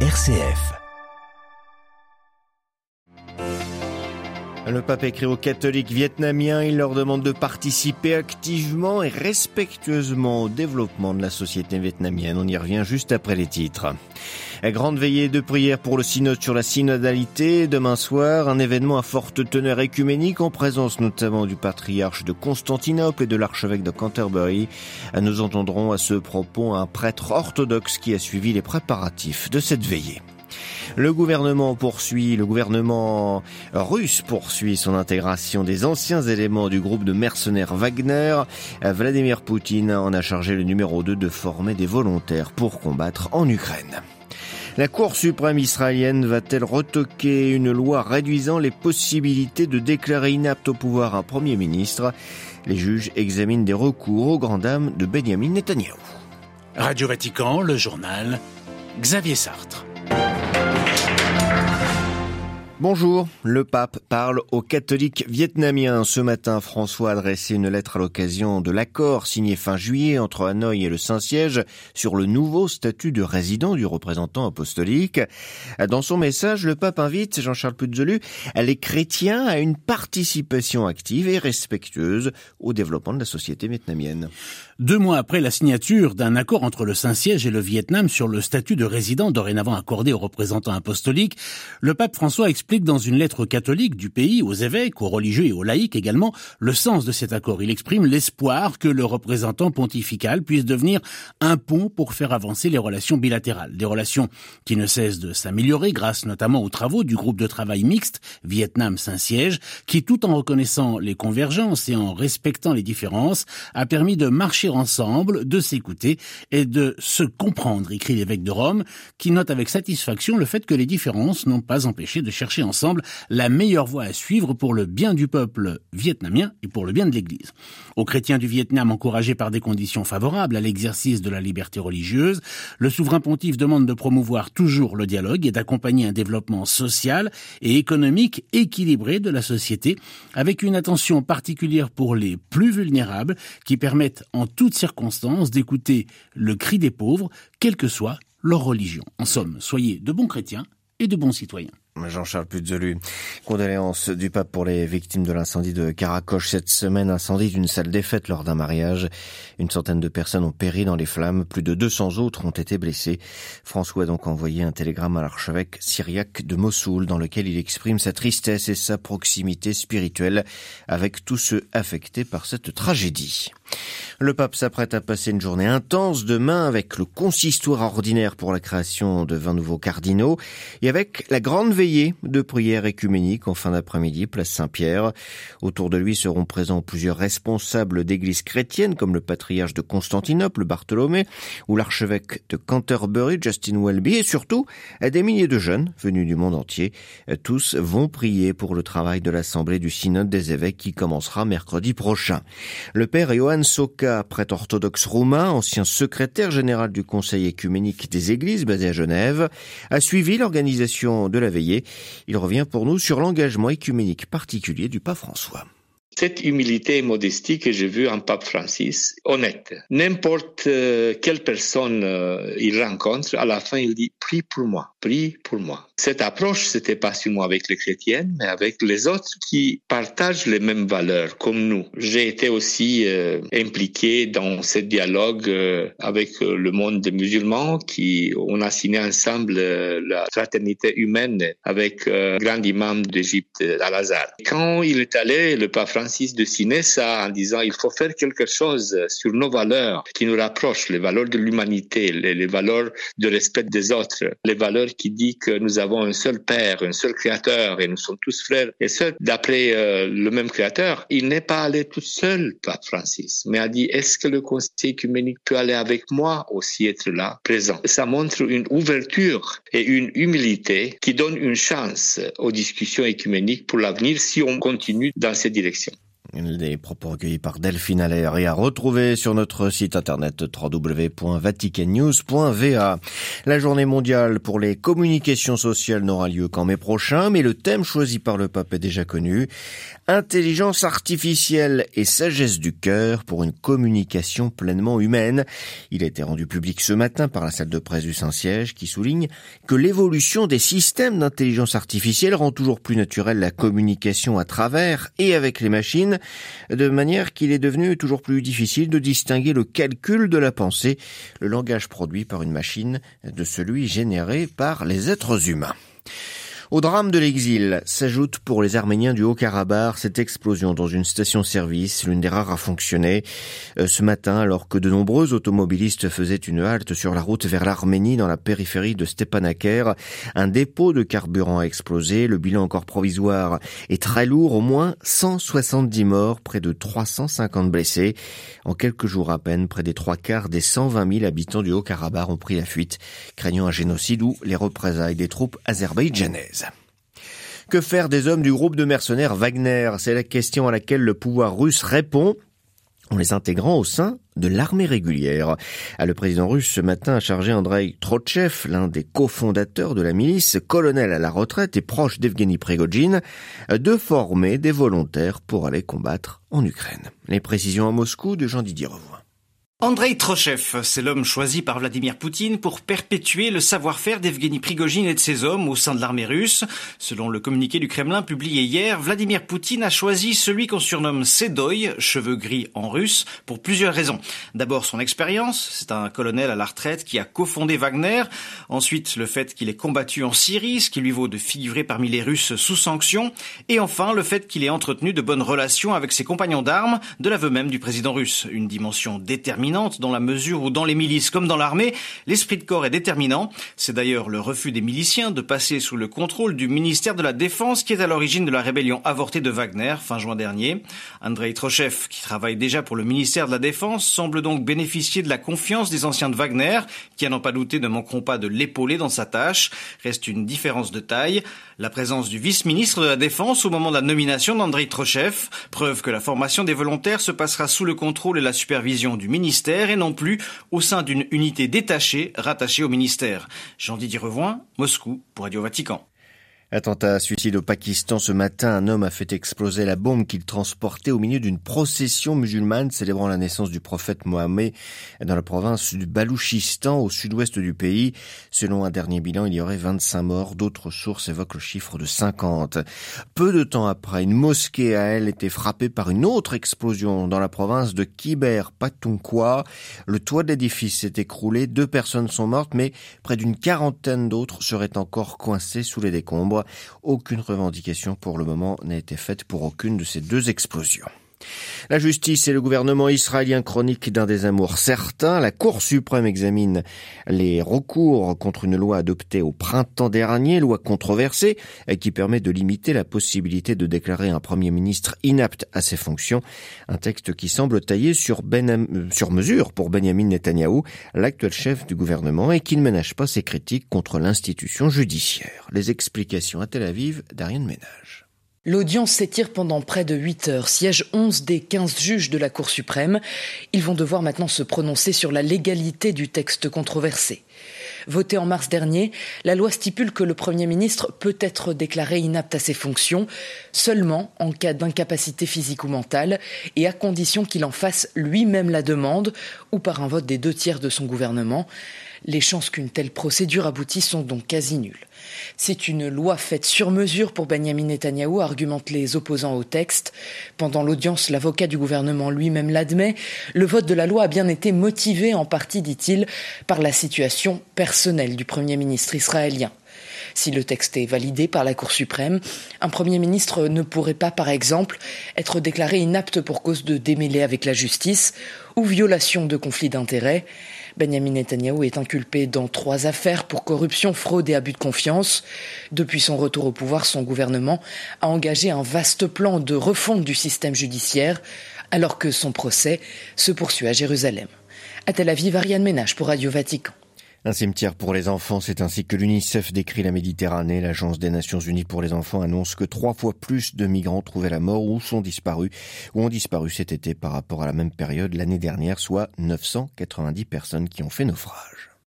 RCF. Le pape écrit aux catholiques vietnamiens, il leur demande de participer activement et respectueusement au développement de la société vietnamienne. On y revient juste après les titres. Grande veillée de prière pour le synode sur la synodalité. Demain soir, un événement à forte teneur écuménique en présence notamment du patriarche de Constantinople et de l'archevêque de Canterbury. Nous entendrons à ce propos un prêtre orthodoxe qui a suivi les préparatifs de cette veillée. Le gouvernement poursuit, le gouvernement russe poursuit son intégration des anciens éléments du groupe de mercenaires Wagner. Vladimir Poutine en a chargé le numéro 2 de former des volontaires pour combattre en Ukraine. La Cour suprême israélienne va-t-elle retoquer une loi réduisant les possibilités de déclarer inapte au pouvoir un Premier ministre? Les juges examinent des recours aux grandes dames de Benjamin Netanyahu. Radio Vatican, le journal, Xavier Sartre. Bonjour, le pape parle aux catholiques vietnamiens. Ce matin, François a adressé une lettre à l'occasion de l'accord signé fin juillet entre Hanoï et le Saint-Siège sur le nouveau statut de résident du représentant apostolique. Dans son message, le pape invite Jean-Charles Puzolu les chrétiens à une participation active et respectueuse au développement de la société vietnamienne. Deux mois après la signature d'un accord entre le Saint-Siège et le Vietnam sur le statut de résident dorénavant accordé aux représentants apostoliques, le pape François explique dans une lettre catholique du pays aux évêques, aux religieux et aux laïcs également le sens de cet accord. Il exprime l'espoir que le représentant pontifical puisse devenir un pont pour faire avancer les relations bilatérales. Des relations qui ne cessent de s'améliorer grâce notamment aux travaux du groupe de travail mixte Vietnam-Saint-Siège qui, tout en reconnaissant les convergences et en respectant les différences, a permis de marcher ensemble, de s'écouter et de se comprendre, écrit l'évêque de Rome, qui note avec satisfaction le fait que les différences n'ont pas empêché de chercher ensemble la meilleure voie à suivre pour le bien du peuple vietnamien et pour le bien de l'Église. Aux chrétiens du Vietnam encouragés par des conditions favorables à l'exercice de la liberté religieuse, le souverain pontife demande de promouvoir toujours le dialogue et d'accompagner un développement social et économique équilibré de la société avec une attention particulière pour les plus vulnérables qui permettent en toutes circonstances d'écouter le cri des pauvres, quelle que soit leur religion. En somme, soyez de bons chrétiens et de bons citoyens. Jean-Charles Puzolu. Condoléances du pape pour les victimes de l'incendie de Caracoche cette semaine. Incendie d'une salle des fêtes lors d'un mariage. Une centaine de personnes ont péri dans les flammes. Plus de 200 autres ont été blessés. François a donc envoyé un télégramme à l'archevêque syriaque de Mossoul dans lequel il exprime sa tristesse et sa proximité spirituelle avec tous ceux affectés par cette tragédie. Le pape s'apprête à passer une journée intense demain avec le consistoire ordinaire pour la création de 20 nouveaux cardinaux et avec la grande veillée de prière écuménique en fin d'après-midi, place Saint-Pierre. Autour de lui seront présents plusieurs responsables d'églises chrétiennes comme le patriarche de Constantinople, Bartholomé, ou l'archevêque de Canterbury, Justin Welby, et surtout des milliers de jeunes venus du monde entier. Tous vont prier pour le travail de l'Assemblée du Synode des évêques qui commencera mercredi prochain. Le père Prêtre orthodoxe roumain, ancien secrétaire général du Conseil écuménique des Églises basé à Genève, a suivi l'organisation de la veillée. Il revient pour nous sur l'engagement écuménique particulier du pape François. Cette humilité et modestie que j'ai vue en pape Francis, honnête. N'importe euh, quelle personne euh, il rencontre, à la fin il dit prie pour moi, prie pour moi. Cette approche, c'était pas seulement avec les chrétiens, mais avec les autres qui partagent les mêmes valeurs comme nous. J'ai été aussi euh, impliqué dans ce dialogue avec le monde des musulmans, qui on a signé ensemble la fraternité humaine avec le grand imam d'Égypte, Al-Azhar. Quand il est allé, le pape Francis Francis de signer ça en disant il faut faire quelque chose sur nos valeurs qui nous rapprochent, les valeurs de l'humanité, les, valeurs de respect des autres, les valeurs qui disent que nous avons un seul Père, un seul Créateur et nous sommes tous frères et sœurs d'après euh, le même Créateur. Il n'est pas allé tout seul, Pape Francis, mais a dit est-ce que le Conseil œcuménique peut aller avec moi aussi être là, présent? Ça montre une ouverture et une humilité qui donne une chance aux discussions écuméniques pour l'avenir si on continue dans cette direction. Des propos recueillis par Delphine Allaire et à retrouver sur notre site internet www.vaticannews.va. La journée mondiale pour les communications sociales n'aura lieu qu'en mai prochain, mais le thème choisi par le pape est déjà connu. Intelligence artificielle et sagesse du cœur pour une communication pleinement humaine. Il a été rendu public ce matin par la salle de presse du Saint-Siège qui souligne que l'évolution des systèmes d'intelligence artificielle rend toujours plus naturelle la communication à travers et avec les machines de manière qu'il est devenu toujours plus difficile de distinguer le calcul de la pensée, le langage produit par une machine, de celui généré par les êtres humains. Au drame de l'exil s'ajoute pour les Arméniens du Haut-Karabakh cette explosion dans une station-service, l'une des rares à fonctionner. Euh, ce matin, alors que de nombreux automobilistes faisaient une halte sur la route vers l'Arménie dans la périphérie de Stepanakert, un dépôt de carburant a explosé. Le bilan encore provisoire est très lourd, au moins 170 morts, près de 350 blessés. En quelques jours à peine, près des trois quarts des 120 000 habitants du Haut-Karabakh ont pris la fuite, craignant un génocide ou les représailles des troupes azerbaïdjanaises. Que faire des hommes du groupe de mercenaires Wagner? C'est la question à laquelle le pouvoir russe répond en les intégrant au sein de l'armée régulière. Le président russe ce matin a chargé Andrei Trotchev, l'un des cofondateurs de la milice, colonel à la retraite et proche d'Evgeny Prigogine, de former des volontaires pour aller combattre en Ukraine. Les précisions à Moscou de Jean-Didier Revoin. Andrei Trochev, c'est l'homme choisi par Vladimir Poutine pour perpétuer le savoir-faire d'Evgeny Prigogine et de ses hommes au sein de l'armée russe. Selon le communiqué du Kremlin publié hier, Vladimir Poutine a choisi celui qu'on surnomme Sedoy, cheveux gris en russe, pour plusieurs raisons. D'abord son expérience, c'est un colonel à la retraite qui a cofondé Wagner. Ensuite, le fait qu'il ait combattu en Syrie, ce qui lui vaut de figurer parmi les Russes sous sanction. Et enfin, le fait qu'il ait entretenu de bonnes relations avec ses compagnons d'armes, de l'aveu même du président russe. Une dimension déterminante dans la mesure où dans les milices comme dans l'armée, l'esprit de corps est déterminant. C'est d'ailleurs le refus des miliciens de passer sous le contrôle du ministère de la Défense qui est à l'origine de la rébellion avortée de Wagner fin juin dernier. Andrei Trochev, qui travaille déjà pour le ministère de la Défense, semble donc bénéficier de la confiance des anciens de Wagner, qui à n'en pas douter ne manqueront pas de l'épauler dans sa tâche. Reste une différence de taille. La présence du vice-ministre de la Défense au moment de la nomination d'Andrei Trochev, preuve que la formation des volontaires se passera sous le contrôle et la supervision du ministère et non plus au sein d'une unité détachée rattachée au ministère. Jean-Didier Revoin, Moscou, pour Radio Vatican. Attentat suicide au Pakistan ce matin, un homme a fait exploser la bombe qu'il transportait au milieu d'une procession musulmane célébrant la naissance du prophète Mohammed dans la province du Balouchistan au sud-ouest du pays. Selon un dernier bilan, il y aurait 25 morts. D'autres sources évoquent le chiffre de 50. Peu de temps après, une mosquée à elle était frappée par une autre explosion dans la province de Kiber Patunkhwa. Le toit de l'édifice s'est écroulé, deux personnes sont mortes, mais près d'une quarantaine d'autres seraient encore coincées sous les décombres. Aucune revendication pour le moment n'a été faite pour aucune de ces deux explosions. La justice et le gouvernement israélien chronique d'un désamour certain. La Cour suprême examine les recours contre une loi adoptée au printemps dernier, loi controversée, qui permet de limiter la possibilité de déclarer un premier ministre inapte à ses fonctions. Un texte qui semble taillé sur, ben, sur mesure pour Benjamin Netanyahou, l'actuel chef du gouvernement, et qui ne ménage pas ses critiques contre l'institution judiciaire. Les explications à Tel Aviv d'Ariane Ménage. L'audience s'étire pendant près de 8 heures. Siègent 11 des 15 juges de la Cour suprême. Ils vont devoir maintenant se prononcer sur la légalité du texte controversé. Voté en mars dernier, la loi stipule que le Premier ministre peut être déclaré inapte à ses fonctions seulement en cas d'incapacité physique ou mentale et à condition qu'il en fasse lui-même la demande ou par un vote des deux tiers de son gouvernement. Les chances qu'une telle procédure aboutisse sont donc quasi nulles. C'est une loi faite sur mesure pour Benjamin Netanyahou, argumentent les opposants au texte. Pendant l'audience, l'avocat du gouvernement lui-même l'admet. Le vote de la loi a bien été motivé en partie, dit-il, par la situation personnelle du Premier ministre israélien. Si le texte est validé par la Cour suprême, un Premier ministre ne pourrait pas, par exemple, être déclaré inapte pour cause de démêlés avec la justice ou violation de conflits d'intérêts. Benjamin Netanyahu est inculpé dans trois affaires pour corruption, fraude et abus de confiance. Depuis son retour au pouvoir, son gouvernement a engagé un vaste plan de refonte du système judiciaire, alors que son procès se poursuit à Jérusalem. À Tel Aviv, Ariane Ménage pour Radio Vatican. Un cimetière pour les enfants, c'est ainsi que l'UNICEF décrit la Méditerranée. L'Agence des Nations Unies pour les enfants annonce que trois fois plus de migrants trouvaient la mort ou sont disparus ou ont disparu cet été par rapport à la même période l'année dernière, soit 990 personnes qui ont fait naufrage.